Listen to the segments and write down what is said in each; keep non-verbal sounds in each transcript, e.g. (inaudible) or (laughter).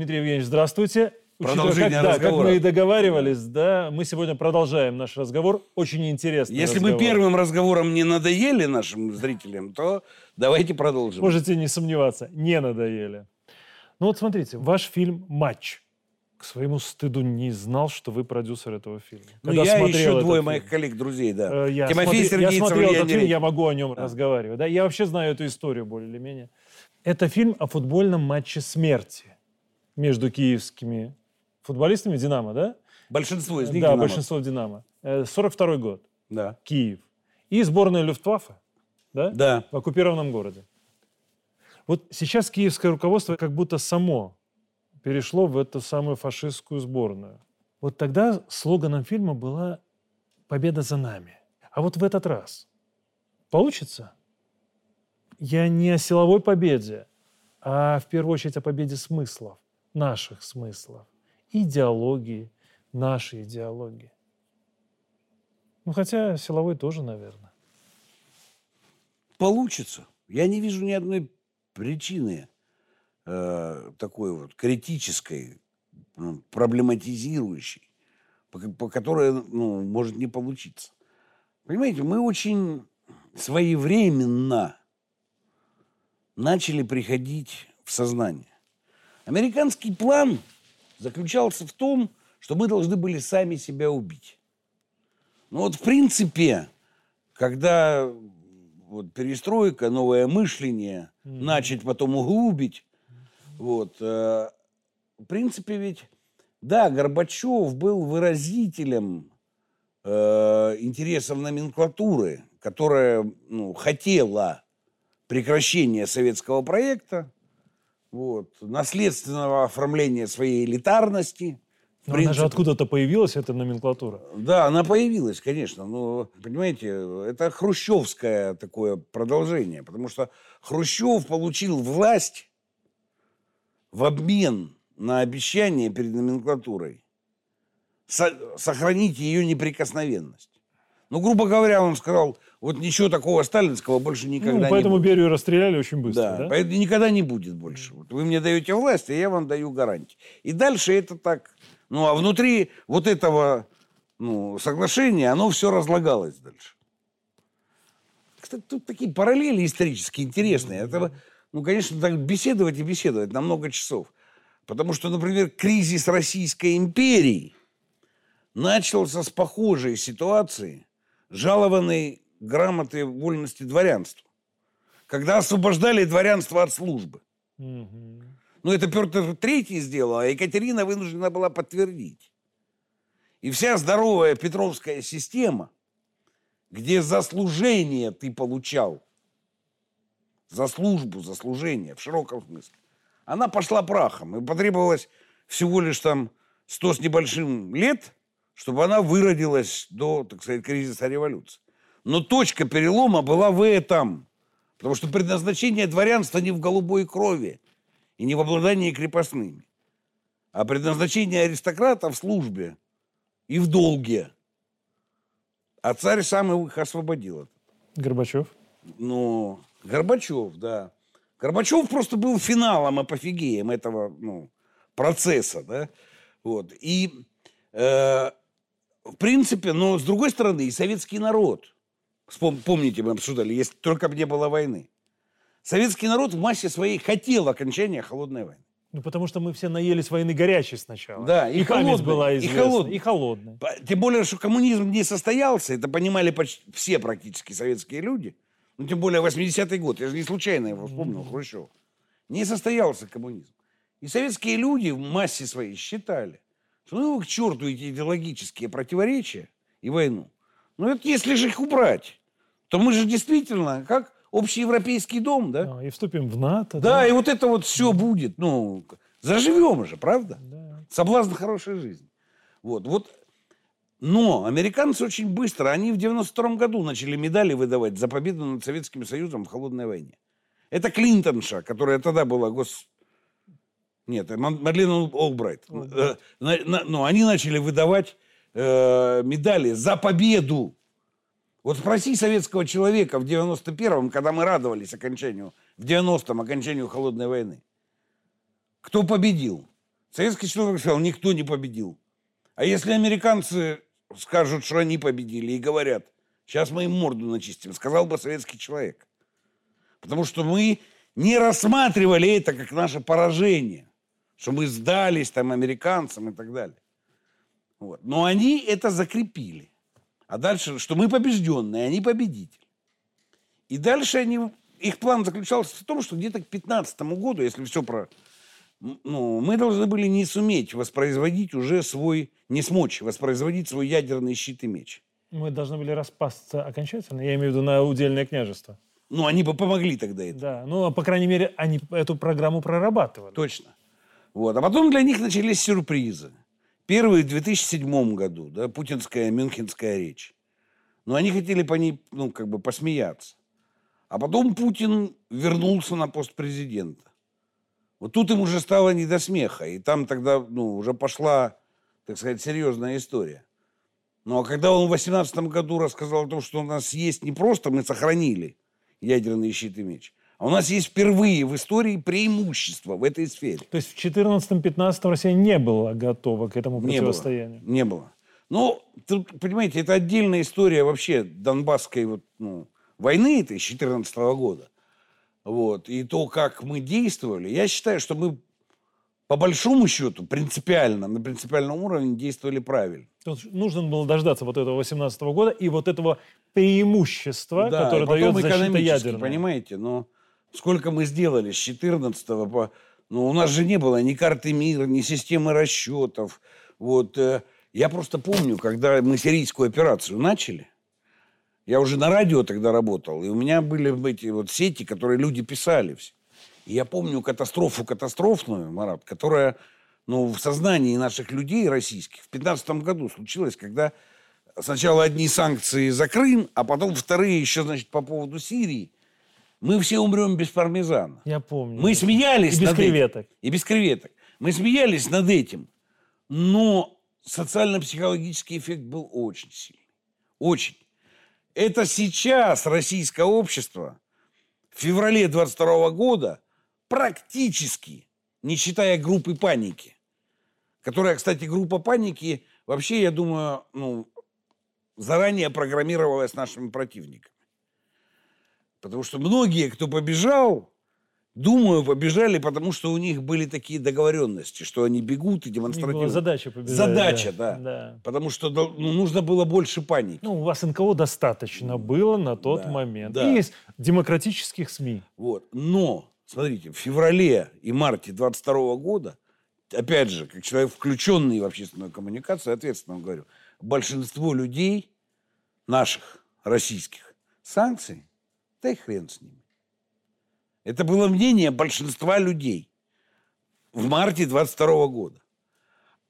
Дмитрий Евгеньевич, здравствуйте. Продолжение как, да, как разговора. мы и договаривались, да, мы сегодня продолжаем наш разговор. Очень интересный Если разговор. мы первым разговором не надоели нашим зрителям, то давайте продолжим. Можете не сомневаться, не надоели. Ну вот смотрите, ваш фильм «Матч». К своему стыду не знал, что вы продюсер этого фильма. Ну, Когда я еще двое фильм. моих коллег, друзей, да. Э, Я Тимофей смотри- Сергеевич, я смотрел этот фильм, я могу о нем Да. разговаривать. Да, я вообще знаю эту историю более или менее. Это фильм о футбольном матче смерти между киевскими футболистами «Динамо», да? Большинство из них да, «Динамо». большинство «Динамо». Э, 42 год, Да. Киев. И сборная Люфтваффе, да? Да. В оккупированном городе. Вот сейчас киевское руководство как будто само перешло в эту самую фашистскую сборную. Вот тогда слоганом фильма была «Победа за нами». А вот в этот раз получится? Я не о силовой победе, а в первую очередь о победе смыслов, наших смыслов, идеологии, нашей идеологии. Ну, хотя силовой тоже, наверное. Получится. Я не вижу ни одной причины э, такой вот критической, ну, проблематизирующей, по, по которой ну, может не получиться. Понимаете, мы очень своевременно начали приходить в сознание. Американский план заключался в том, что мы должны были сами себя убить. Ну вот в принципе, когда вот перестройка, новое мышление, Мгм. начать потом углубить, вот, э, в принципе ведь, да, Горбачев был выразителем э, интересов номенклатуры, которая ну, хотела прекращения советского проекта, вот, наследственного оформления своей элитарности. Но она же откуда-то появилась, эта номенклатура. Да, она появилась, конечно, но, понимаете, это хрущевское такое продолжение, потому что Хрущев получил власть в обмен на обещание перед номенклатурой со- сохранить ее неприкосновенность. Ну, грубо говоря, он сказал, вот ничего такого сталинского больше никогда Ну, не поэтому будет. Берию расстреляли очень быстро, Да, да? поэтому никогда не будет больше. Вот вы мне даете власть, а я вам даю гарантии. И дальше это так. Ну, а внутри вот этого ну, соглашения оно все разлагалось дальше. Кстати, тут такие параллели исторически интересные. Это, ну, конечно, так беседовать и беседовать на много часов. Потому что, например, кризис Российской империи начался с похожей ситуации, жалованной грамотой вольности дворянства когда освобождали дворянство от службы. Мгм. Ну, это Петр Третий сделал, а Екатерина вынуждена была подтвердить. И вся здоровая петровская система, где за служение ты получал, за службу, за служение, в широком смысле, она пошла прахом. И потребовалось всего лишь там сто с небольшим лет, чтобы она выродилась до, так сказать, кризиса революции. Но точка перелома была в этом. Потому что предназначение дворянства не в голубой крови и не в обладании крепостными, а предназначение аристократа в службе и в долге. А царь сам их освободил. Горбачев. Ну, Горбачев, да. Горбачев просто был финалом, апофигеем этого ну, процесса, да. Вот. И, э, в принципе, но с другой стороны, и советский народ, вспом- помните, мы обсуждали, если только бы не было войны, советский народ в массе своей хотел окончания холодной войны. Ну, потому что мы все наелись войны горячей сначала. Да, и и память была и известна. холодной. И холодной. Тем более, что коммунизм не состоялся, это понимали почти все практически советские люди. Ну, тем более 80-й год, я же не случайно его вспомнил, Хрущев. Не состоялся коммунизм. И советские люди в массе своей считали, что ну к черту эти идеологические противоречия и войну. Ну, это если же их убрать, то мы же действительно, как общеевропейский дом, да? А, и вступим в НАТО. Да, и вот это вот все будет, ну, заживем же, правда? Да. Соблазн хорошей жизни. Вот, вот. Но американцы очень быстро, они в 92 году начали медали выдавать за победу над Советским Союзом в холодной войне. Это Клинтонша, которая тогда была гос... Нет, Мад- Мадлен Олбрайт. Э, на- на- Но они начали выдавать э, медали за победу. Вот спроси советского человека в 91-м, когда мы радовались окончанию, в 90-м окончанию холодной войны. Кто победил? Советский человек сказал, никто не победил. А если американцы скажут, что они победили, и говорят, сейчас мы им морду начистим, сказал бы советский человек. Потому что мы не рассматривали это как наше поражение, что мы сдались там американцам и так далее. Вот. Но они это закрепили. А дальше, что мы побежденные, они победители. И дальше они, их план заключался в том, что где-то к 15 году, если все про... Ну, мы должны были не суметь воспроизводить уже свой, не смочь воспроизводить свой ядерный щит и меч. Мы должны были распасться окончательно, я имею в виду на удельное княжество. Ну, они бы помогли тогда это. Да, ну, а по крайней мере, они эту программу прорабатывали. Точно. Вот. А потом для них начались сюрпризы. Первый в 2007 году, да, путинская мюнхенская речь. Но они хотели по ней, ну, как бы посмеяться. А потом Путин вернулся на пост президента. Вот тут им уже стало не до смеха. И там тогда, ну, уже пошла, так сказать, серьезная история. Ну, а когда он в 2018 году рассказал о том, что у нас есть не просто мы сохранили ядерный щит и меч, а у нас есть впервые в истории преимущество в этой сфере. То есть в 14-15 Россия не была готова к этому противостоянию? Не было. Не было. Ну, тут, понимаете, это отдельная история вообще Донбасской вот, ну, войны этой с 14 года. Вот. И то, как мы действовали, я считаю, что мы по большому счету принципиально, на принципиальном уровне действовали правильно. Тут нужно было дождаться вот этого 18 года и вот этого преимущества, да, которое дает защита ядерная. понимаете, но Сколько мы сделали с 14 по... Ну, у нас же не было ни карты мира, ни системы расчетов. Вот. Э, я просто помню, когда мы сирийскую операцию начали, я уже на радио тогда работал, и у меня были эти вот сети, которые люди писали. И я помню катастрофу катастрофную, Марат, которая ну, в сознании наших людей российских в 15 году случилась, когда сначала одни санкции за Крым, а потом вторые еще, значит, по поводу Сирии – мы все умрем без пармезана. Я помню. Мы смеялись И без креветок. Этим. И без креветок. Мы смеялись над этим. Но социально-психологический эффект был очень сильный. Очень. Это сейчас российское общество в феврале 22 года практически, не считая группы паники, которая, кстати, группа паники, вообще, я думаю, ну, заранее программировалась нашими противниками. Потому что многие, кто побежал, думаю, побежали, потому что у них были такие договоренности, что они бегут и демонстративно. задача побежать. Задача, да. да. да. Потому что ну, нужно было больше паники. Ну, у вас НКО достаточно было на тот да, момент. Да. И есть демократических СМИ. Вот. Но, смотрите, в феврале и марте 22 года, опять же, как человек, включенный в общественную коммуникацию, ответственно говорю, большинство людей наших, российских, санкций да и хрен с ними. Это было мнение большинства людей в марте 22 года.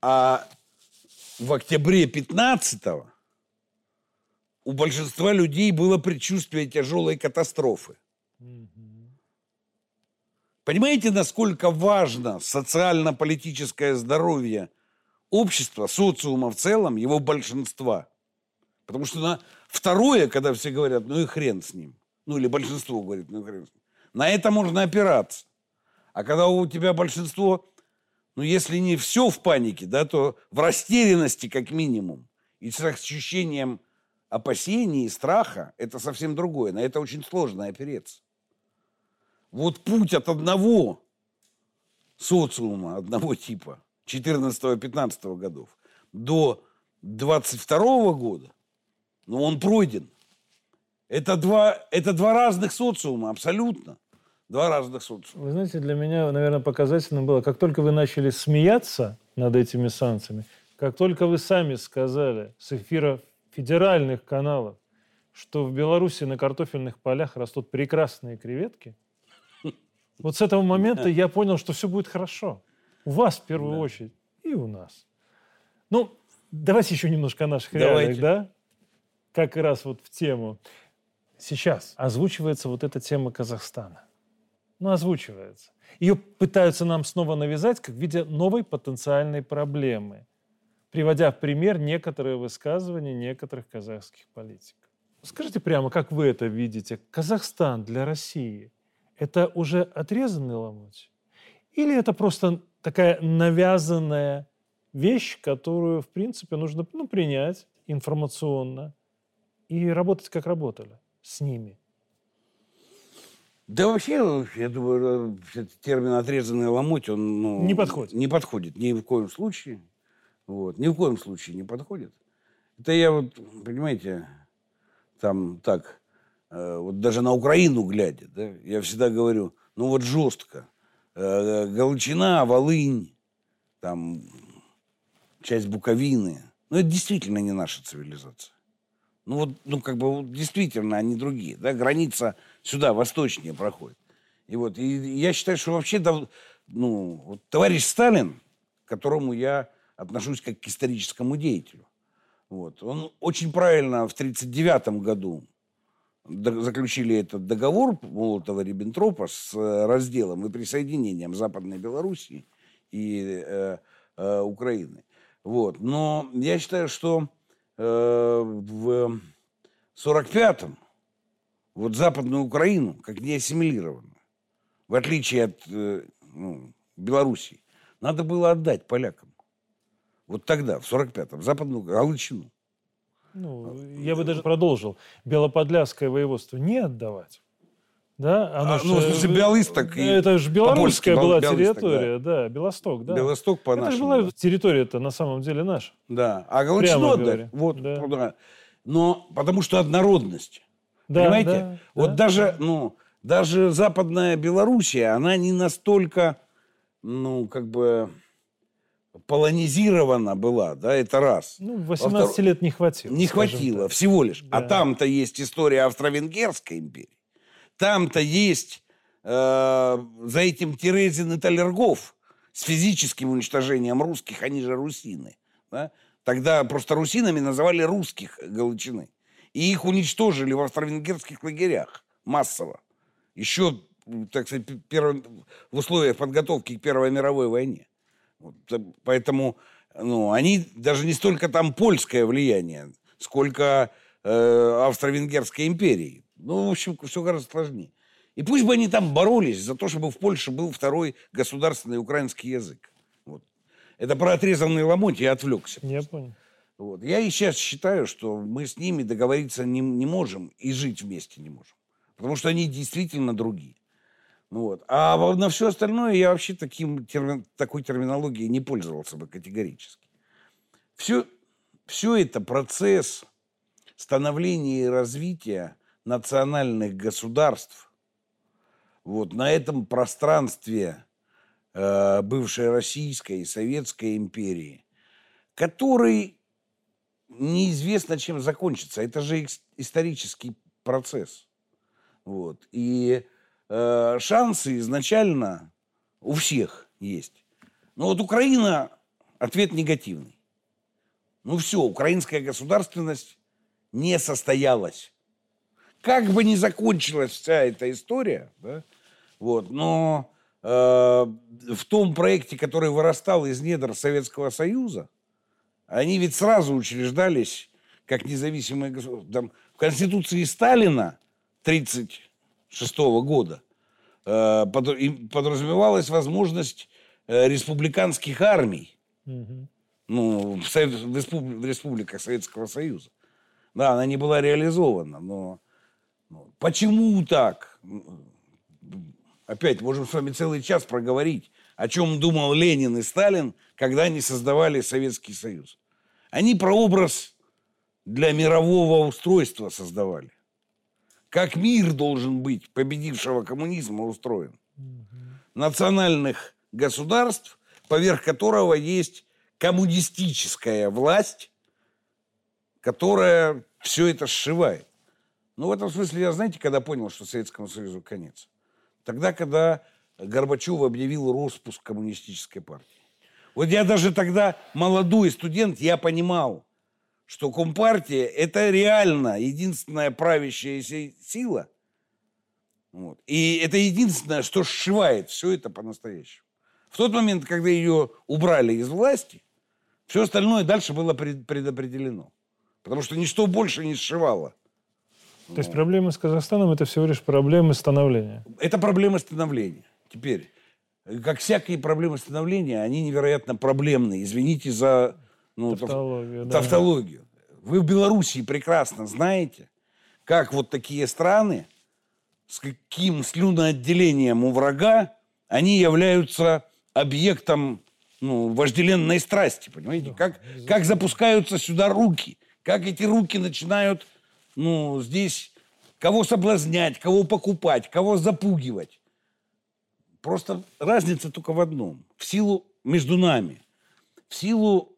А в октябре 15 у большинства людей было предчувствие тяжелой катастрофы. Понимаете, насколько важно социально-политическое здоровье общества, социума в целом, его большинства? Потому что на второе, когда все говорят, ну и хрен с ним. Ну, или большинство говорит, ну, на это можно опираться. А когда у тебя большинство, ну, если не все в панике, да, то в растерянности как минимум, и с ощущением опасений и страха, это совсем другое. На это очень сложно опереться. Вот путь от одного социума, одного типа, 14-15 годов, до 22 года, ну, он пройден – это два, это два разных социума, абсолютно. Два разных социума. Вы знаете, для меня, наверное, показательным было, как только вы начали смеяться над этими санкциями, как только вы сами сказали с эфира федеральных каналов, что в Беларуси на картофельных полях растут прекрасные креветки, (laughs) вот с этого момента я понял, что все будет хорошо. У вас в первую да. очередь и у нас. Ну, давайте еще немножко о наших давайте. реалиях, да? Как раз вот в тему сейчас озвучивается вот эта тема Казахстана. Ну, озвучивается. Ее пытаются нам снова навязать как в виде новой потенциальной проблемы, приводя в пример некоторые высказывания некоторых казахских политиков. Скажите прямо, как вы это видите? Казахстан для России – это уже отрезанный ломоть? Или это просто такая навязанная вещь, которую, в принципе, нужно ну, принять информационно и работать, как работали с ними? Да вообще, я думаю, э, термин «отрезанный ломоть», он ну, не подходит. Не подходит ни в коем случае. Вот, ни в коем случае не подходит. Это я вот, понимаете, там так, э, вот даже на Украину глядя, да, я всегда говорю, ну вот жестко. Э, Галичина, Волынь, там часть Буковины. Ну, это действительно не наша цивилизация. Ну, вот, ну, как бы, действительно, они другие. Да? Граница сюда, восточнее проходит. И вот, и я считаю, что вообще, да, ну, вот, товарищ Сталин, к которому я отношусь как к историческому деятелю, вот, он очень правильно в 1939 году заключили этот договор Молотова-Риббентропа с э, разделом и присоединением Западной Белоруссии и э, э, Украины. Вот. Но я считаю, что в 45-м вот Западную Украину, как не ассимилированную, в отличие от э, ну, Белоруссии, надо было отдать полякам. Вот тогда, в 45-м, Западную Галичину. Ну, я бы даже продолжил. Белоподляское воеводство не отдавать. Да, оно а, же, ну, в смысле, Белосток. Это же белорусская была территория, да. да, Белосток, да. Белосток по Это же была территория-то на самом деле наша. Да, а Галичину отдать, вот, да. да. Но потому что однородность. Да, Понимаете? Да, вот да. даже, ну, даже Западная Белоруссия, она не настолько, ну, как бы полонизирована была, да, это раз. Ну, 18 Во лет не хватило. Не хватило, так. всего лишь. А да. А там-то есть история Австро-Венгерской империи. Там-то есть э, за этим Терезин и Талергов с физическим уничтожением русских, они же русины. Да? Тогда просто русинами называли русских Галичины. И их уничтожили в австро-венгерских лагерях массово. Еще, так сказать, перв... в условиях подготовки к Первой мировой войне. Вот, э, поэтому ну, они даже не столько там польское влияние, сколько э, Австро-Венгерской империи. Ну, в общем, все гораздо сложнее. И пусть бы они там боролись за то, чтобы в Польше был второй государственный украинский язык. Вот. Это про отрезанный ломоть я отвлекся. Я понял. Вот. Я и сейчас считаю, что мы с ними договориться не, не можем и жить вместе не можем. Потому что они действительно другие. Вот. А на все остальное я вообще таким, термин, такой терминологией не пользовался бы категорически. Все, все это процесс становления и развития национальных государств вот, на этом пространстве э, бывшей Российской и Советской империи, который неизвестно, чем закончится. Это же исторический процесс. Вот. И э, шансы изначально у всех есть. Но вот Украина ответ негативный. Ну все, украинская государственность не состоялась. Как бы ни закончилась вся эта история, да, вот, но э, в том проекте, который вырастал из недр Советского Союза, они ведь сразу учреждались как независимые государства. в Конституции Сталина 1936 года э, подразумевалась возможность э, республиканских армий угу. ну, в, Совет, в, республи, в республиках Советского Союза. Да, она не была реализована, но почему так? Опять можем с вами целый час проговорить, о чем думал Ленин и Сталин, когда они создавали Советский Союз. Они прообраз для мирового устройства создавали. Как мир должен быть победившего коммунизма устроен. Национальных государств, поверх которого есть коммунистическая власть, которая все это сшивает. Ну, в этом смысле я, знаете, когда понял, что Советскому Союзу конец? Тогда, когда Горбачев объявил распуск коммунистической партии. Вот я даже тогда, молодой студент, я понимал, что Компартия – это реально единственная правящая сила. Вот. И это единственное, что сшивает все это по-настоящему. В тот момент, когда ее убрали из власти, все остальное дальше было предопределено. Потому что ничто больше не сшивало. То есть проблемы с Казахстаном – это всего лишь проблемы становления? Это проблема становления. Теперь, как всякие проблемы становления, они невероятно проблемные. Извините за ну, Тавтологию, да. тавтологию. Вы в Белоруссии прекрасно знаете, как вот такие страны, с каким слюноотделением у врага, они являются объектом ну, вожделенной страсти, понимаете? Как, как запускаются сюда руки, как эти руки начинают, ну, здесь кого соблазнять, кого покупать, кого запугивать. Просто разница только в одном. В силу между нами, в силу,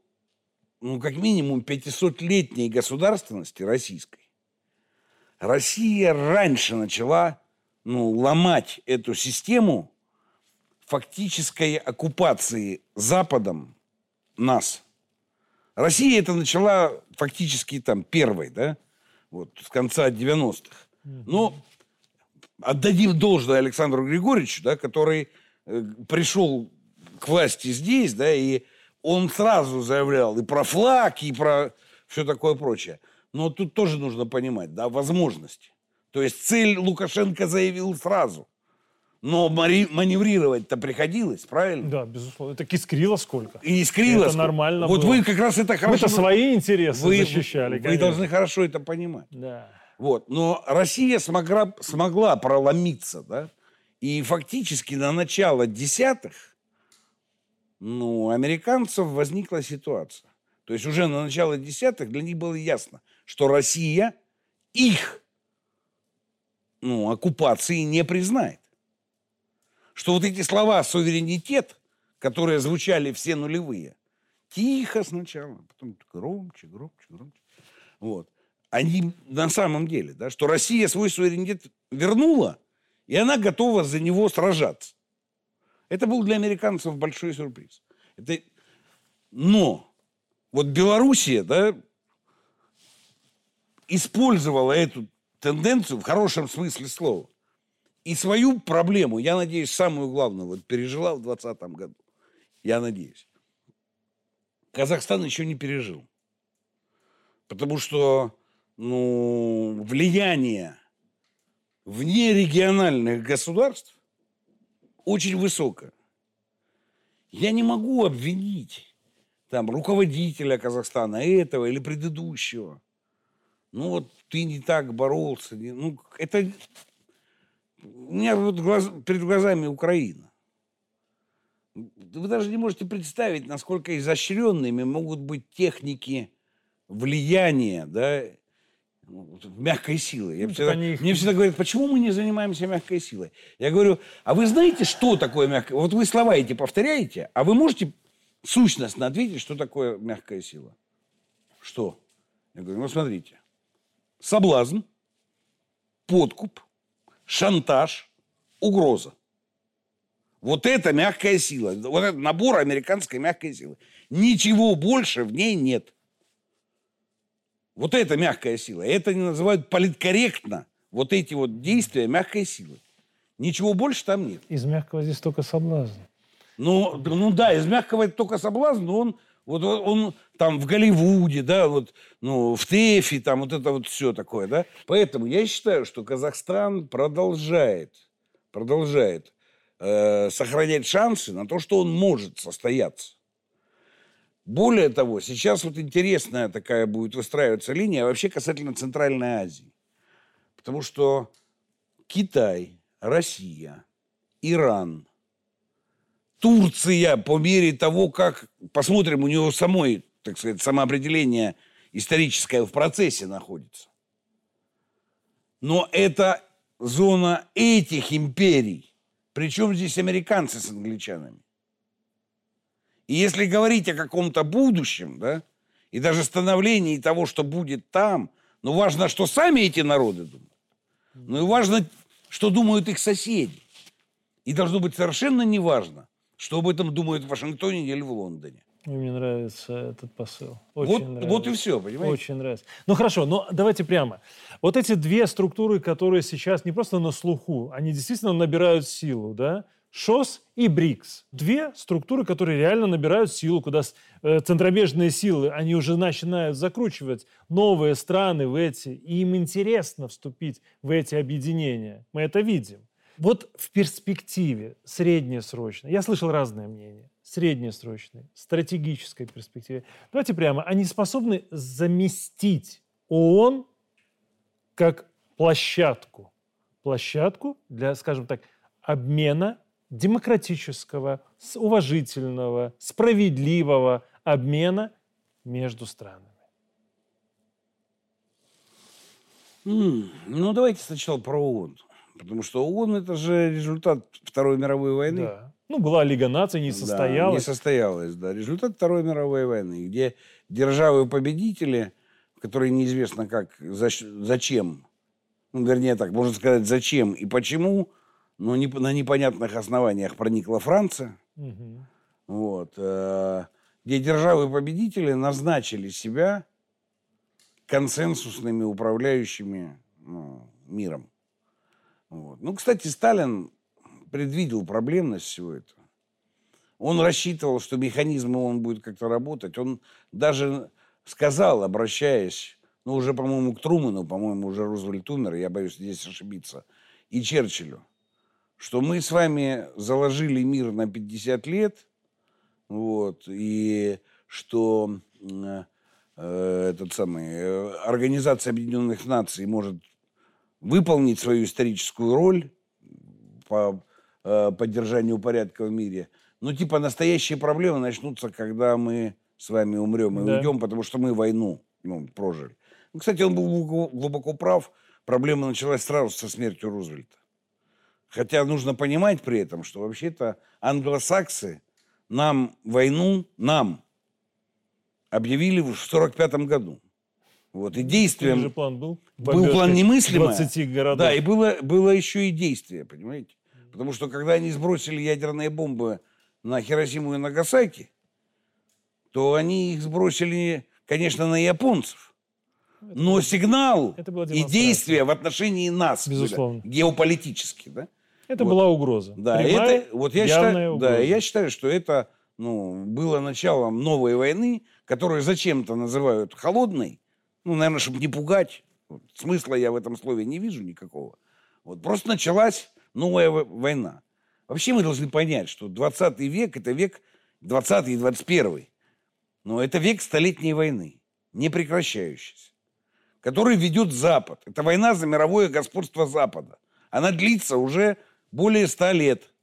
ну, как минимум, 500-летней государственности российской, Россия раньше начала ну, ломать эту систему фактической оккупации Западом нас. Россия это начала фактически там первой, да, вот с конца 90-х. Но отдадим должное Александру Григорьевичу, да, который э, пришел к власти здесь, да, и он сразу заявлял и про флаг, и про все такое прочее. Но тут тоже нужно понимать, да, возможности. То есть цель Лукашенко заявил сразу. Но маневрировать-то приходилось, правильно? Да, безусловно. Это искрило сколько. И искрило. Это сколько. нормально Вот было. вы как раз это хорошо... Мы-то свои интересы вы, защищали, Вы конечно. должны хорошо это понимать. Да. Вот. Но Россия смогла, смогла проломиться, да? И фактически на начало десятых ну, американцев возникла ситуация. То есть уже на начало десятых для них было ясно, что Россия их ну, оккупации не признает. Что вот эти слова «суверенитет», которые звучали все нулевые, тихо сначала, потом громче, громче, громче. Вот. Они на самом деле, да, что Россия свой суверенитет вернула, и она готова за него сражаться. Это был для американцев большой сюрприз. Это... Но вот Белоруссия, да, использовала эту тенденцию в хорошем смысле слова. И свою проблему, я надеюсь, самую главную, вот пережила в 2020 году. Я надеюсь. Казахстан еще не пережил. Потому что ну, влияние внерегиональных государств очень высокое. Я не могу обвинить там руководителя Казахстана этого или предыдущего. Ну вот ты не так боролся. не- Ну, это у меня вот глаз- перед глазами Украина. Вы даже не можете представить, насколько изощренными могут быть техники влияния, да, мягкой силой. Я Ну, всегда- они Мне всегда говорят, почему мы не занимаемся мягкой силой? Я говорю, а вы знаете, что такое мягкая? Вот вы слова эти повторяете, а вы можете сущностно ответить, что такое мягкая сила? Что? Я говорю, ну смотрите, соблазн, подкуп, шантаж, угроза. Вот это мягкая сила. Вот это набор американской мягкой силы. Ничего больше в ней нет. Вот это мягкая сила. Это они называют политкорректно. Вот эти вот действия мягкой силы. Ничего больше там нет. Из мягкого здесь только соблазн. Ну, ну да, из мягкого это только соблазн, но он, вот он, там в Голливуде, да, вот, ну, в ТЭФе, там вот это вот все такое, да. Поэтому я считаю, что Казахстан продолжает, продолжает э, сохранять шансы на то, что он может состояться. Более того, сейчас вот интересная такая будет выстраиваться линия вообще касательно Центральной Азии. Потому что Китай, Россия, Иран, Турция по мере того, как посмотрим, у него самой, так сказать, самоопределение историческое в процессе находится. Но это зона этих империй. Причем здесь американцы с англичанами. И если говорить о каком-то будущем, да, и даже становлении того, что будет там, ну, важно, что сами эти народы думают. Ну, и важно, что думают их соседи. И должно быть совершенно неважно, что об этом думают в Вашингтоне или в Лондоне. Мне нравится этот посыл. Очень Вот, нравится. вот и все, понимаете? Очень нравится. Ну хорошо, но давайте прямо. Вот эти две структуры, которые сейчас не просто на слуху, они действительно набирают силу, да? ШОС и БРИКС. Две структуры, которые реально набирают силу, куда э, центробежные силы, они уже начинают закручивать новые страны в эти, и им интересно вступить в эти объединения. Мы это видим. Вот в перспективе, среднесрочной, я слышал разные мнения, среднесрочной, стратегической перспективе, давайте прямо, они способны заместить ООН как площадку, площадку для, скажем так, обмена демократического, уважительного, справедливого обмена между странами. Ну, давайте сначала про ООН. Потому что ООН это же результат Второй мировой войны. Да. Ну, была Лига наций, не состоялась. Да, не состоялась, да. Результат Второй мировой войны, где державы-победители, которые неизвестно как, зачем, ну, вернее так, можно сказать, зачем и почему, но не, на непонятных основаниях проникла Франция. Угу. Вот. Э, где державы-победители назначили себя консенсусными управляющими ну, миром. Вот. Ну, кстати, Сталин предвидел проблемность всего этого. Он рассчитывал, что механизм он будет как-то работать. Он даже сказал, обращаясь, ну, уже, по-моему, к Труману, по-моему, уже Рузвельт умер, я боюсь здесь ошибиться, и Черчиллю, что мы с вами заложили мир на 50 лет, вот, и что э, этот самый, э, Организация Объединенных Наций может выполнить свою историческую роль по э, поддержанию порядка в мире. Но типа настоящие проблемы начнутся, когда мы с вами умрем и да. уйдем, потому что мы войну ну, прожили. Ну, кстати, он был глубоко, глубоко прав. Проблема началась сразу со смертью Рузвельта. Хотя нужно понимать при этом, что вообще-то англосаксы нам войну, нам объявили в 1945 году. Вот, и действием... же план был? Был план немыслимый. 20 городов. Да, и было, было еще и действие, понимаете? Потому что когда они сбросили ядерные бомбы на Хиросиму и Нагасаки, то они их сбросили, конечно, на японцев. Но сигнал и действие в отношении нас, Безусловно. Были, геополитически, да? Это вот. была угроза. Да, Прямая, это, вот я считаю, угроза. да, я считаю, что это ну, было началом новой войны, которую зачем-то называют холодной, ну, наверное, чтобы не пугать. Вот, смысла я в этом слове не вижу никакого. Вот просто началась новая война. Вообще мы должны понять, что 20 век – это век 20 и 21. Но это век столетней войны, не прекращающейся, который ведет Запад. Это война за мировое господство Запада. Она длится уже более 100 лет.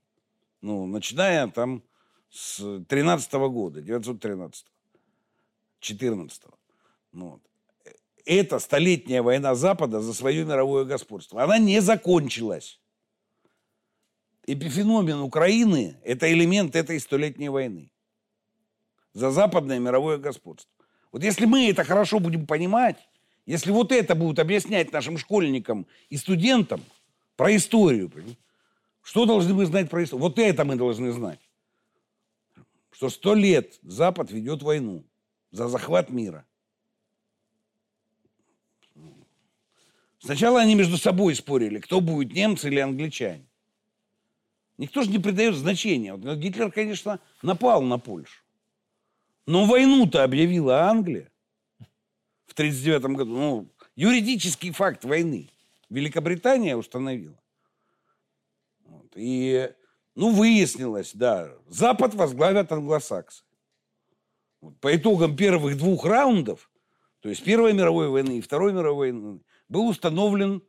Ну, начиная там с 13 -го года, 913 -го, 14 -го. Ну, вот эта столетняя война Запада за свое мировое господство. Она не закончилась. Эпифеномен Украины – это элемент этой столетней войны за западное мировое господство. Вот если мы это хорошо будем понимать, если вот это будут объяснять нашим школьникам и студентам про историю, что должны мы знать про историю? Вот это мы должны знать. Что сто лет Запад ведет войну за захват мира. Сначала они между собой спорили, кто будет, немцы или англичане. Никто же не придает значения. Вот Гитлер, конечно, напал на Польшу. Но войну-то объявила Англия в 1939 году. Ну, юридический факт войны. Великобритания установила. Вот. И, ну, выяснилось, да, Запад возглавят англосаксы. Вот. По итогам первых двух раундов, то есть Первой мировой войны и Второй мировой войны, был установлен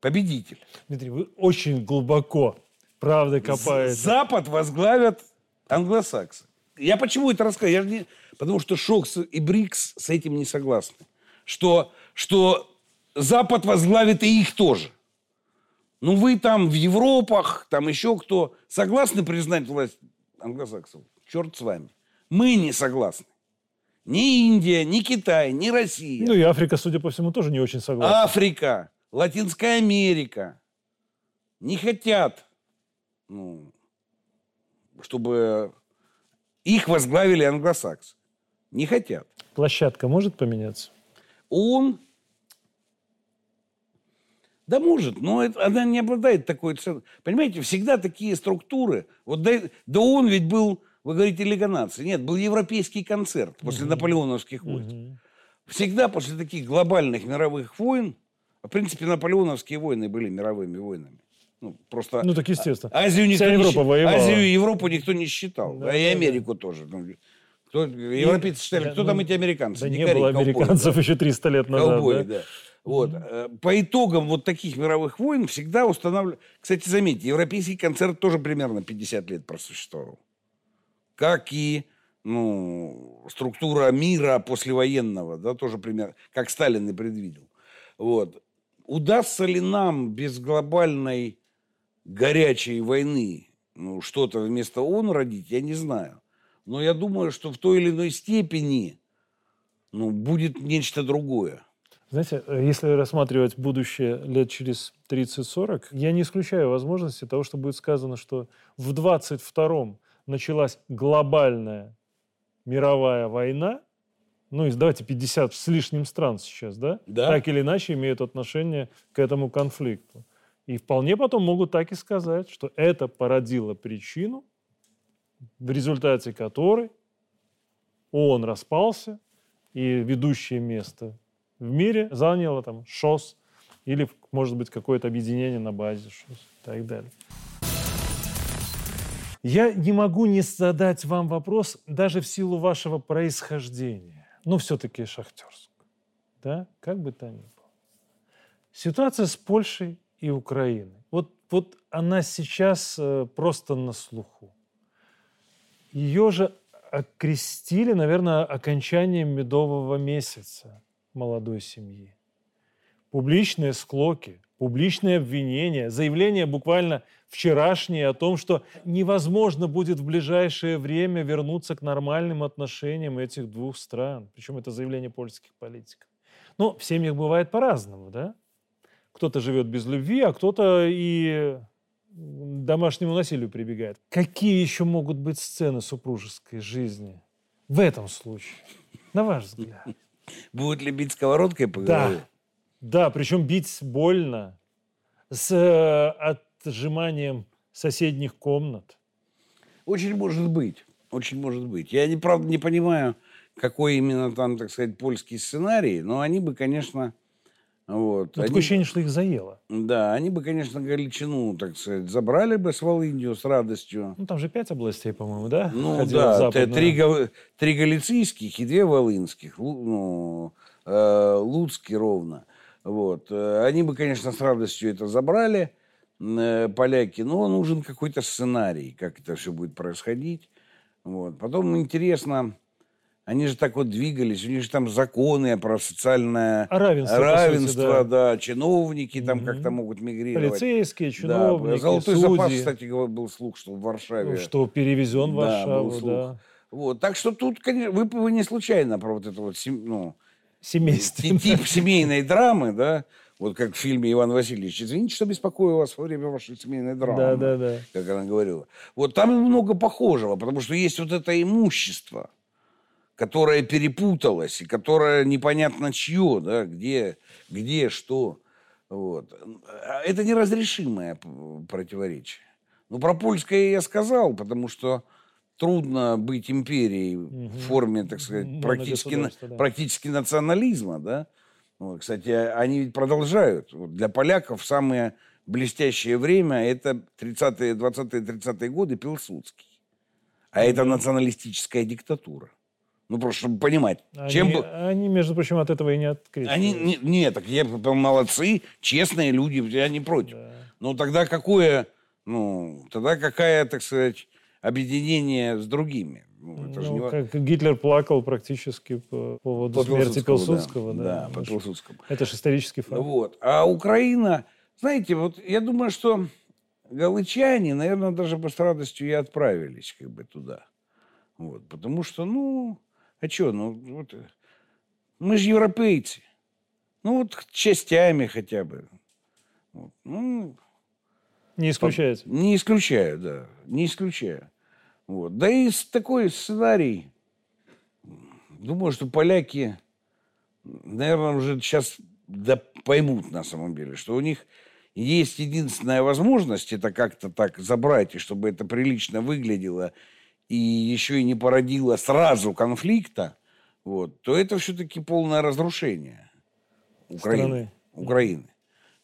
победитель. Дмитрий, вы очень глубоко правда копаете. Запад возглавят англосаксы. Я почему это рассказываю? Я не... Потому что Шокс и Брикс с этим не согласны. Что, что Запад возглавит и их тоже. Ну, вы там в Европах, там еще кто, согласны признать власть англосаксов? Черт с вами. Мы не согласны. Ни Индия, ни Китай, ни Россия. Ну и Африка, судя по всему, тоже не очень согласна. Африка, Латинская Америка не хотят, ну, чтобы их возглавили англосаксы. Не хотят. Площадка может поменяться? Он да может, но это, она не обладает такой ценностью. Понимаете, всегда такие структуры. Вот да, да он ведь был вы говорите Лига наций. Нет, был европейский концерт после угу. наполеоновских войн. Угу. Всегда после таких глобальных мировых войн, в принципе, наполеоновские войны были мировыми войнами. Ну, просто Ну, так естественно. Азию никто Вся не Европа щи- воевала. Азию и Европу никто не считал. Да, Да, и да, да. Америку тоже. Ну, кто, европейцы считали, да, кто ну, там эти американцы? Да не Дикари, было американцев да. еще 300 лет назад. Ковбои, да? да. Вот. э, По итогам вот таких мировых войн всегда устанавливали... Кстати, заметьте, европейский концерт тоже примерно 50 лет просуществовал. Как и ну, структура мира послевоенного, да, тоже примерно, как Сталин и предвидел. Вот. Удастся ли нам без глобальной горячей войны ну, что-то вместо ООН родить, я не знаю. Но я думаю, что в той или иной степени ну, будет нечто другое. Знаете, если рассматривать будущее лет через 30-40, я не исключаю возможности того, что будет сказано, что в 22-м началась глобальная мировая война, ну, и давайте 50 с лишним стран сейчас, да? Да. Так или иначе имеют отношение к этому конфликту. И вполне потом могут так и сказать, что это породило причину, в результате которой ООН распался, и ведущее место в мире заняло там ШОС или, может быть, какое-то объединение на базе ШОС и так далее. Я не могу не задать вам вопрос даже в силу вашего происхождения. Ну, все-таки Шахтерск. Да? Как бы то ни было. Ситуация с Польшей и Украиной. Вот, вот она сейчас э, просто на слуху. Ее же окрестили, наверное, окончанием медового месяца молодой семьи. Публичные склоки, публичные обвинения, заявления буквально вчерашние о том, что невозможно будет в ближайшее время вернуться к нормальным отношениям этих двух стран. Причем это заявление польских политиков. Но в семьях бывает по-разному, да? Кто-то живет без любви, а кто-то и домашнему насилию прибегает. Какие еще могут быть сцены супружеской жизни в этом случае, на ваш взгляд? Будет ли бить сковородкой по голове? Да, да, причем бить больно, с э, отжиманием соседних комнат. Очень может быть. Очень может быть. Я, не, правда, не понимаю, какой именно там, так сказать, польский сценарий, но они бы, конечно... Вот, Ну, они- Такое ощущение, что их заело. Да, они бы, конечно, Галичину, так сказать, забрали бы с Волынью с радостью. Ну, там же пять областей, по-моему, да? Ну Входило в да, западную? три, три галицийских и две волынских, ну, э, Луцкий ровно. Вот. Э, Они бы, конечно, с радостью это забрали, э, поляки, но нужен какой-то сценарий, как это все будет происходить. Вот. Потом интересно, они же так вот двигались, у них же там законы про социальное равенство, по сути, равенство, да. да. чиновники там Мгм. как-то могут мигрировать. Полицейские, Да, чиновники, Золотой судьи. запас, кстати, был слух, что в Варшаве. Ну, что перевезен в Да, Варшаву, был слух. да. Вот, так что тут, конечно, вы, вы не случайно про вот это вот ну, Семейство. ти- тип (laughs) семейной драмы, да, вот как в фильме Иван Васильевич. Извините, что беспокою вас во время вашей семейной драмы. Да, да, да. Как она говорила. Вот там много похожего, потому что есть вот это имущество, которое перепуталось, и которое непонятно чье, да, где, где, что. Вот. Это неразрешимое противоречие. Ну, про польское я сказал, потому что трудно быть империей Мгм. в форме, так сказать, практически, на- да. практически национализма, да. Вот, кстати, они ведь продолжают. Вот для поляков самое блестящее время – это 30-е, 20-е, 30-е годы Пилсудский. А это националистическая диктатура. Ну, просто чтобы понимать, Они, чем был... они, между прочим, от этого и не открылись. Они, не, нет, так я, молодцы, честные люди, я не против. Да. Но тогда какое, ну, тогда какая, так сказать, объединение с другими? Ну, это же Ну, не во- как Гитлер плакал практически по поводу по смерти Пилсудского. Да, Да, да, по Ну, Пилсудскому. Это же исторический факт. Вот. А Украина, знаете, вот я думаю, что галычане, наверное, даже бы с радостью и отправились как бы туда. Вот. Потому что, ну, а что, ну, вот, мы же европейцы. Ну, вот частями хотя бы. Вот. Ну, Не исключается. не исключаю, да, не исключаю. Вот. Да и такой сценарий, думаю, что поляки, наверное, уже сейчас да, поймут на самом деле, что у них есть единственная возможность это как-то так забрать, и чтобы это прилично выглядело, и еще и не породило сразу конфликта, вот, то это все-таки полное разрушение Украины. Страны. Украины.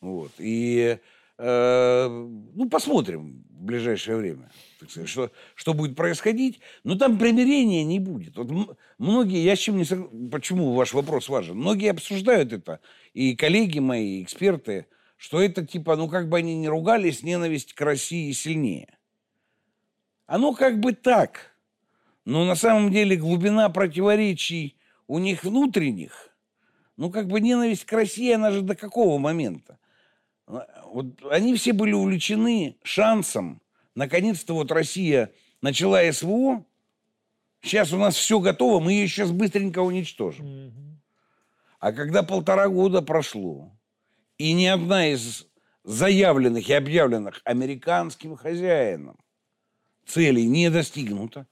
Вот. И ну, посмотрим в ближайшее время, сказать, что, что будет происходить. Но там примирения не будет. Вот многие, я с чем не согласен, почему ваш вопрос важен, многие обсуждают это, и коллеги мои, и эксперты, что это типа, ну, как бы они не ругались, ненависть к России сильнее. Оно как бы так, но на самом деле глубина противоречий у них внутренних, ну, как бы ненависть к России, она же до какого момента? Вот они все были увлечены шансом. Наконец-то вот Россия начала СВО. Сейчас у нас все готово, мы ее сейчас быстренько уничтожим. А когда полтора года прошло, и ни одна из заявленных и объявленных американским хозяином целей не достигнута,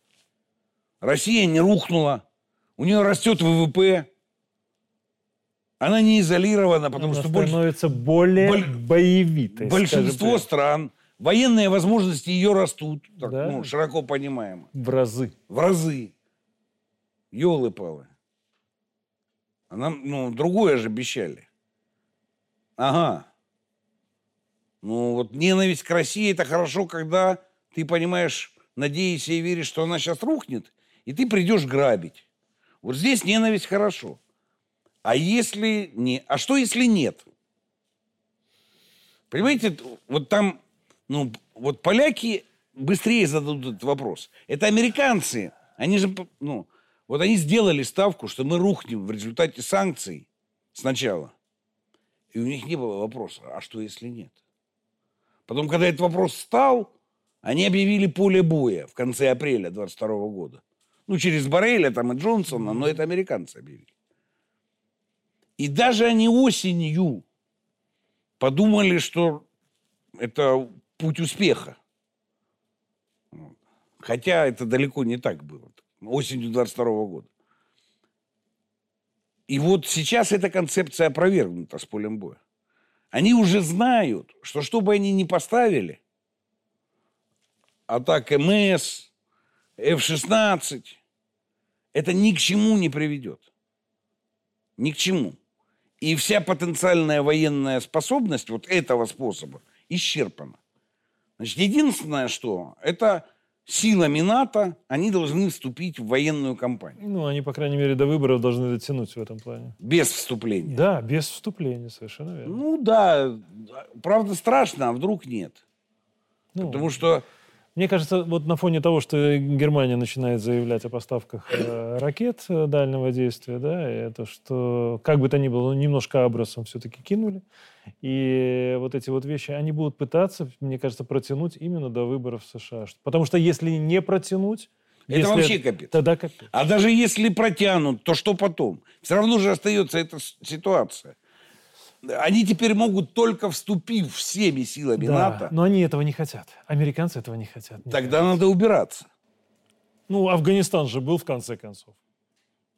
Россия не рухнула, у нее растет ВВП, она не изолирована, потому Она что становится более боль- боевитой. большинство стран, военные возможности ее растут, так, Да. ну, широко понимаемо, в разы. в разы. Елы-палы. А нам, ну, другое же обещали. Ага. Ну, вот ненависть к России – это хорошо, когда ты понимаешь, надеешься и веришь, что она сейчас рухнет, и ты придешь грабить. Вот здесь ненависть хорошо. А если не... А что, если нет? Понимаете, вот там, ну, вот поляки быстрее зададут этот вопрос. Это американцы. Они же, ну, вот они сделали ставку, что мы рухнем в результате санкций сначала. И у них не было вопроса, а что, если нет? Потом, когда этот вопрос стал, они объявили поле боя в конце апреля 22 года. Ну, через Барреля там и Джонсона, но это американцы объявили. И даже они осенью подумали, что это путь успеха. Хотя это далеко не так было. Осенью 22 года. И вот сейчас эта концепция опровергнута с полем боя. Они уже знают, что что бы они ни поставили, атака МС, F-16, это ни к чему не приведет. Ни к чему. И вся потенциальная военная способность вот этого способа исчерпана. Значит, единственное, что это силами НАТО они должны вступить в военную кампанию. Ну, они, по крайней мере, до выборов должны дотянуть в этом плане. Без вступления. Да, без вступления, совершенно верно. Ну да, правда страшно, а вдруг нет. Ну, Потому что Мне кажется, вот на фоне того, что Германия начинает заявлять о поставках э, ракет э, дальнего действия, да, это что, как бы то ни было, ну, немножко абросом все-таки кинули. И вот эти вот вещи, они будут пытаться, мне кажется, протянуть именно до выборов в США. Потому что если не протянуть... Это если вообще капец. Тогда капец. А даже если протянут, то что потом? Все равно же остается эта ситуация. Они теперь могут только вступив всеми силами Да, НАТО, но они этого не хотят. Американцы этого не хотят. Нет. тогда надо убираться. Ну, Афганистан же был в конце концов.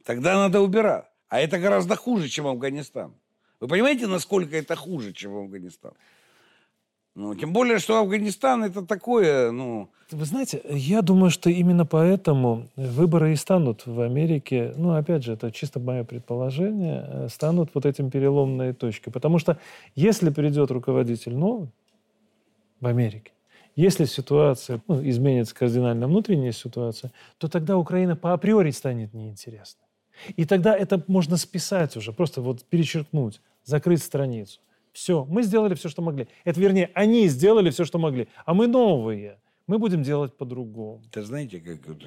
Тогда надо убираться. А это гораздо хуже, чем Афганистан. Вы понимаете, насколько это хуже, чем Афганистан? Ну, тем более, что Афганистан это такое, ну, Вы знаете, я думаю, что именно поэтому выборы и станут в Америке, ну, опять же, это чисто мое предположение, э, станут вот этим переломной точкой. Потому что если придет руководитель новый в Америке, если ситуация ну, изменится кардинально внутренняя ситуация, то тогда Украина по априори станет неинтересной. И тогда это можно списать уже, просто вот перечеркнуть, закрыть страницу. Все, мы сделали все, что могли. Это, вернее, они сделали все, что могли. А мы новые. Мы будем делать по-другому. это знаете, как вот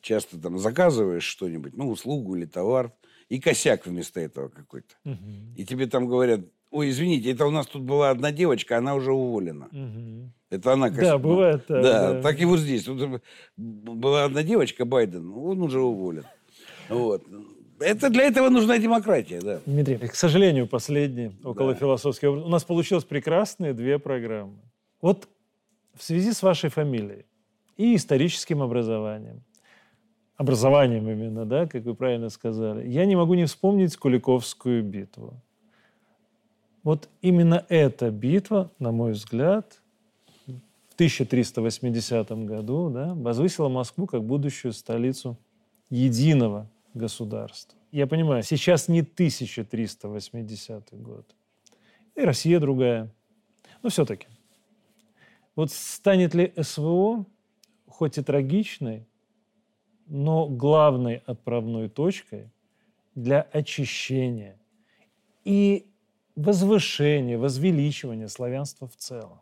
часто там заказываешь что-нибудь, ну, услугу или товар, и косяк вместо этого какой-то. Мгм. И тебе там говорят, ой, извините, это у нас тут была одна девочка, она уже уволена. Мгм. Это она Да, косяк. бывает. Да, Да, да. так и вот здесь. Тут была одна девочка, Байден, он уже уволен. Вот. Это для этого нужна демократия, да. Дмитрий, к сожалению, последний около Да. философский образ. У нас получилось прекрасные две программы. Вот в связи с вашей фамилией и историческим образованием, образованием именно, да, как вы правильно сказали, я не могу не вспомнить Куликовскую битву. Вот именно эта битва, на мой взгляд, в 1380 году да, возвысила Москву как будущую столицу единого государства. Я понимаю, сейчас не 1380 год. И Россия другая. Но все-таки. Вот станет ли СВО, хоть и трагичной, но главной отправной точкой для очищения и возвышения, возвеличивания славянства в целом?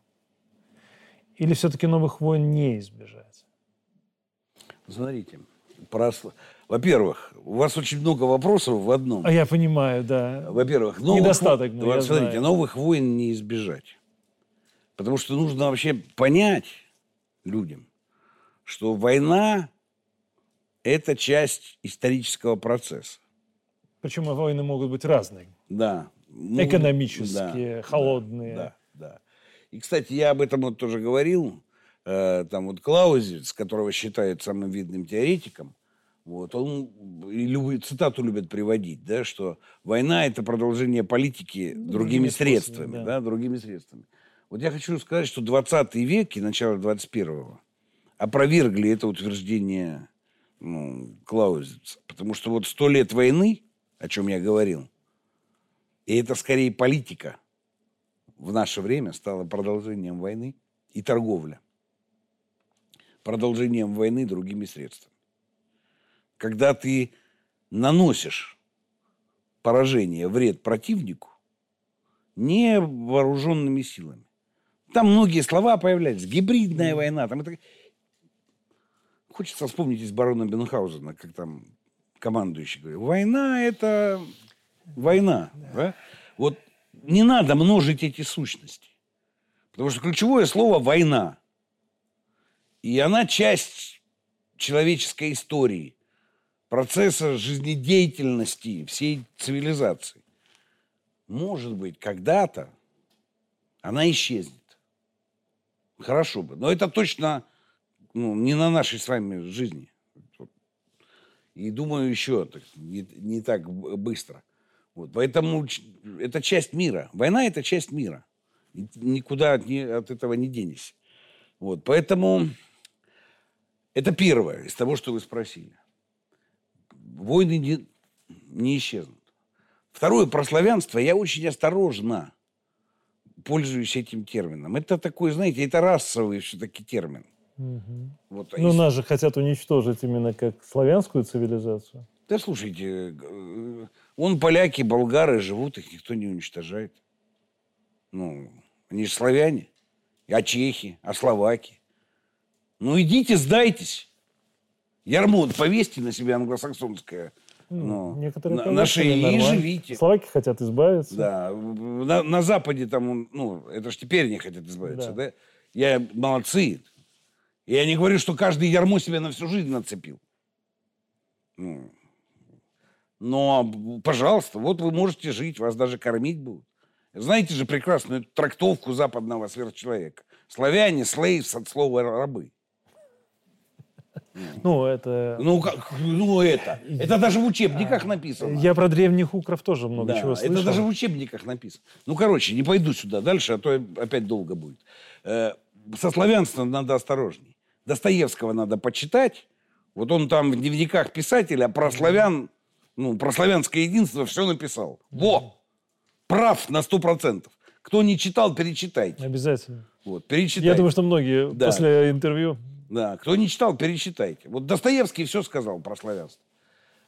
Или все-таки новых войн не избежать? Смотрите, про... во-первых, у вас очень много вопросов в одном. А я понимаю, да. Во-первых, новых... недостаток. Ну, вот, смотрите, знаю. новых войн не избежать. Потому что нужно вообще понять людям, что война – это часть исторического процесса. Причем войны могут быть разные. Да. Экономические, да, холодные. Да, да. И, кстати, я об этом вот тоже говорил. Э, там вот Клаузевиц, которого считают самым видным теоретиком, вот, он и любит, цитату любит приводить, да, что война – это продолжение политики ну, другими, другими средствами. Да. Да, другими средствами. Вот я хочу сказать, что 20 век и начало 21-го опровергли это утверждение ну, Клаузевица. Потому что вот сто лет войны, о чем я говорил, и это скорее политика в наше время стала продолжением войны и торговля. Продолжением войны другими средствами. Когда ты наносишь поражение, вред противнику не вооруженными силами, там многие слова появлялись. Гибридная война. Там это... Хочется вспомнить из барона Бенхаузена, как там командующий говорил. Война – это война. Да. Да? Вот не надо множить эти сущности. Потому что ключевое слово – война. И она часть человеческой истории, процесса жизнедеятельности всей цивилизации. Может быть, когда-то она исчезнет. Хорошо бы. Но это точно ну, не на нашей с вами жизни. И думаю, еще так, не, не так быстро. Вот, поэтому это часть мира. Война – это часть мира. Никуда от, от этого не денешься. Вот, поэтому это первое из того, что вы спросили. Войны не, не исчезнут. Второе, про славянство я очень осторожно пользуюсь этим термином. Это такой, знаете, это расовый все-таки термин. Угу. Вот, а ну, нас же хотят уничтожить именно как славянскую цивилизацию. Да слушайте, э, он поляки, болгары живут, их никто не уничтожает. Ну, они же славяне. А чехи, а словаки. Ну, идите, сдайтесь. Ярмо повесьте на себя англосаксонское ну, Некоторые на, на шее и живите. Словаки хотят избавиться. Да. На, на Западе там, ну, это ж теперь не хотят избавиться, да? да? Я молодцы. Я не говорю, что каждый ярмо себе на всю жизнь нацепил. Ну, но, пожалуйста, вот вы можете жить, вас даже кормить будут. Знаете же прекрасную трактовку западного сверхчеловека. Славяне, слейвс от слова рабы. Ну, это... Ну, как, ну, это. Это даже в учебниках написано. Я про древних укров тоже много да, чего слышал. это даже в учебниках написано. Ну, короче, не пойду сюда дальше, а то опять долго будет. Э, со славянством надо осторожней. Достоевского надо почитать. Вот он там в дневниках писателя про славян, ну, про славянское единство все написал. Во! Прав на сто процентов. Кто не читал, перечитайте. Обязательно. Вот, перечитайте. Я думаю, что многие да. после интервью да, кто не читал, перечитайте. Вот Достоевский все сказал про славянство.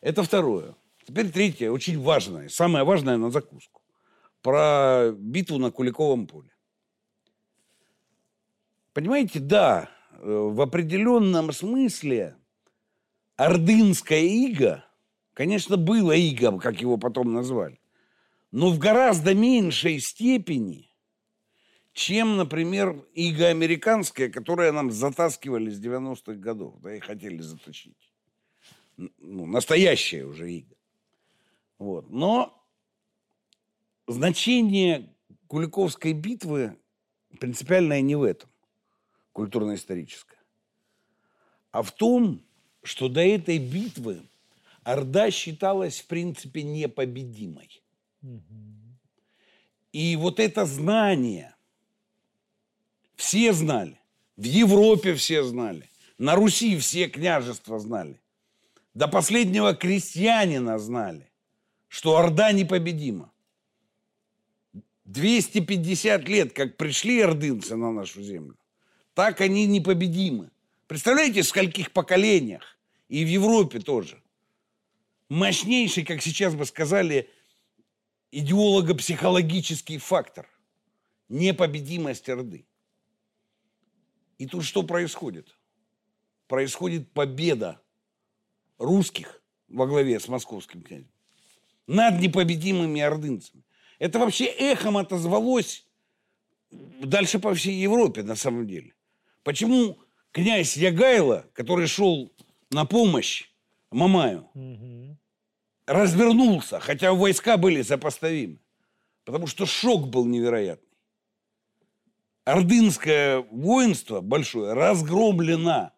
Это второе. Теперь третье, очень важное, самое важное на закуску. Про битву на Куликовом поле. Понимаете, да, э, в определенном смысле ордынская ига, конечно, было иго, как его потом назвали, но в гораздо меньшей степени – чем, например, иго американская, которое нам затаскивали с 90-х годов, да, и хотели затащить. Ну, настоящая уже иго. Вот. Но значение Куликовской битвы принципиальное не в этом, культурно-историческое, а в том, что до этой битвы Орда считалась, в принципе, непобедимой. И вот это знание – все знали. В Европе все знали. На Руси все княжества знали. До последнего крестьянина знали, что Орда непобедима. 250 лет, как пришли ордынцы на нашу землю, так они непобедимы. Представляете, в скольких поколениях? И в Европе тоже. Мощнейший, как сейчас бы сказали, идеолого-психологический фактор. Непобедимость Орды. И тут что происходит? Происходит победа русских во главе с московским князем над непобедимыми ордынцами. Это вообще эхом отозвалось дальше по всей Европе на самом деле. Почему князь Ягайло, который шел на помощь Мамаю, угу. развернулся, хотя войска были сопоставимы? Потому что шок был невероятный. Ордынское воинство большое разгромлено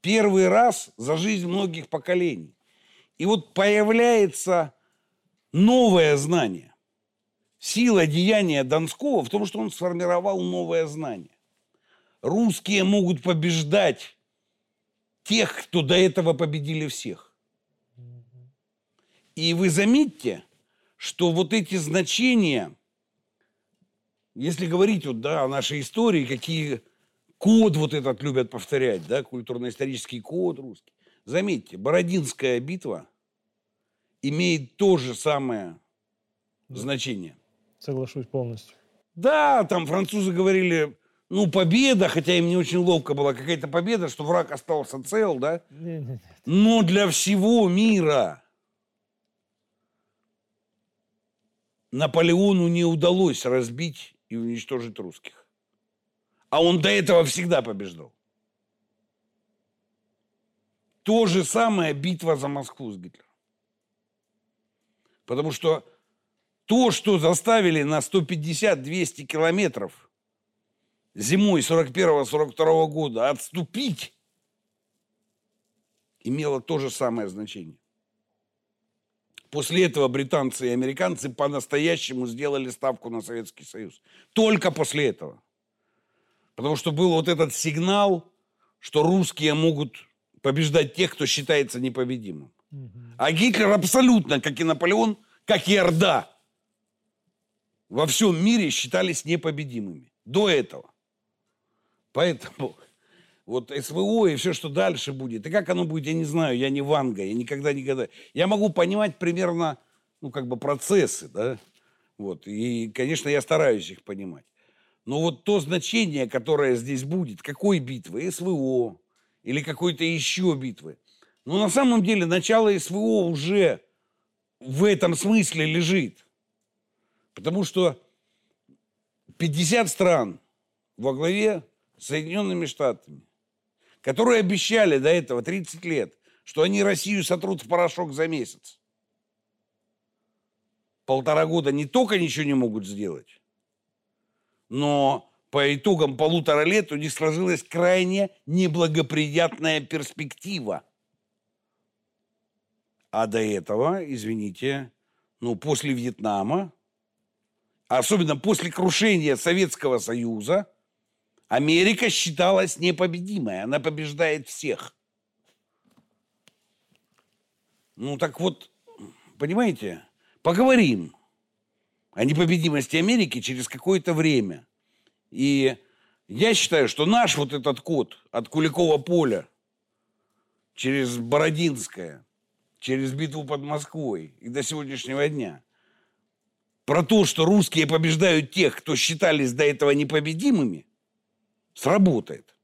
первый раз за жизнь многих поколений. И вот появляется новое знание. Сила деяния Донского в том, что он сформировал новое знание. Русские могут побеждать тех, кто до этого победили всех. И вы заметьте, что вот эти значения, если говорить вот, да, о нашей истории, какие код вот этот любят повторять, да, культурно-исторический код русский. Заметьте, Бородинская битва имеет то же самое значение. Соглашусь полностью. Да, там французы говорили, ну, победа, хотя им не очень ловко была какая-то победа, что враг остался цел, да? Нет, нет, нет. Но для всего мира Наполеону не удалось разбить и уничтожить русских. А он до этого всегда побеждал. То же самое битва за Москву с Гитлером. Потому что то, что заставили на 150-200 километров зимой 41-42 года отступить, имело то же самое значение. После этого британцы и американцы по-настоящему сделали ставку на Советский Союз. Только после этого. Потому что был вот этот сигнал, что русские могут побеждать тех, кто считается непобедимым. А Гитлер абсолютно, как и Наполеон, как и Орда, во всем мире считались непобедимыми. До этого. Поэтому вот СВО и все, что дальше будет. И как оно будет, я не знаю, я не Ванга, я никогда не. Я могу понимать примерно, ну, как бы процессы, да, вот. И, конечно, я стараюсь их понимать. Но вот то значение, которое здесь будет, какой битвы, СВО или какой-то еще битвы, но на самом деле начало СВО уже в этом смысле лежит. Потому что 50 стран во главе с Соединенными Штатами, которые обещали до этого 30 лет, что они Россию сотрут в порошок за месяц. Полтора года не только ничего не могут сделать, но по итогам полутора лет у них сложилась крайне неблагоприятная перспектива. А до этого, извините, ну, после Вьетнама, особенно после крушения Советского Союза, Америка считалась непобедимой. Она побеждает всех. Ну, так вот, понимаете, поговорим о непобедимости Америки через какое-то время. И я считаю, что наш вот этот код от Куликова поля через Бородинское, через битву под Москвой и до сегодняшнего дня, про то, что русские побеждают тех, кто считались до этого непобедимыми, сработает.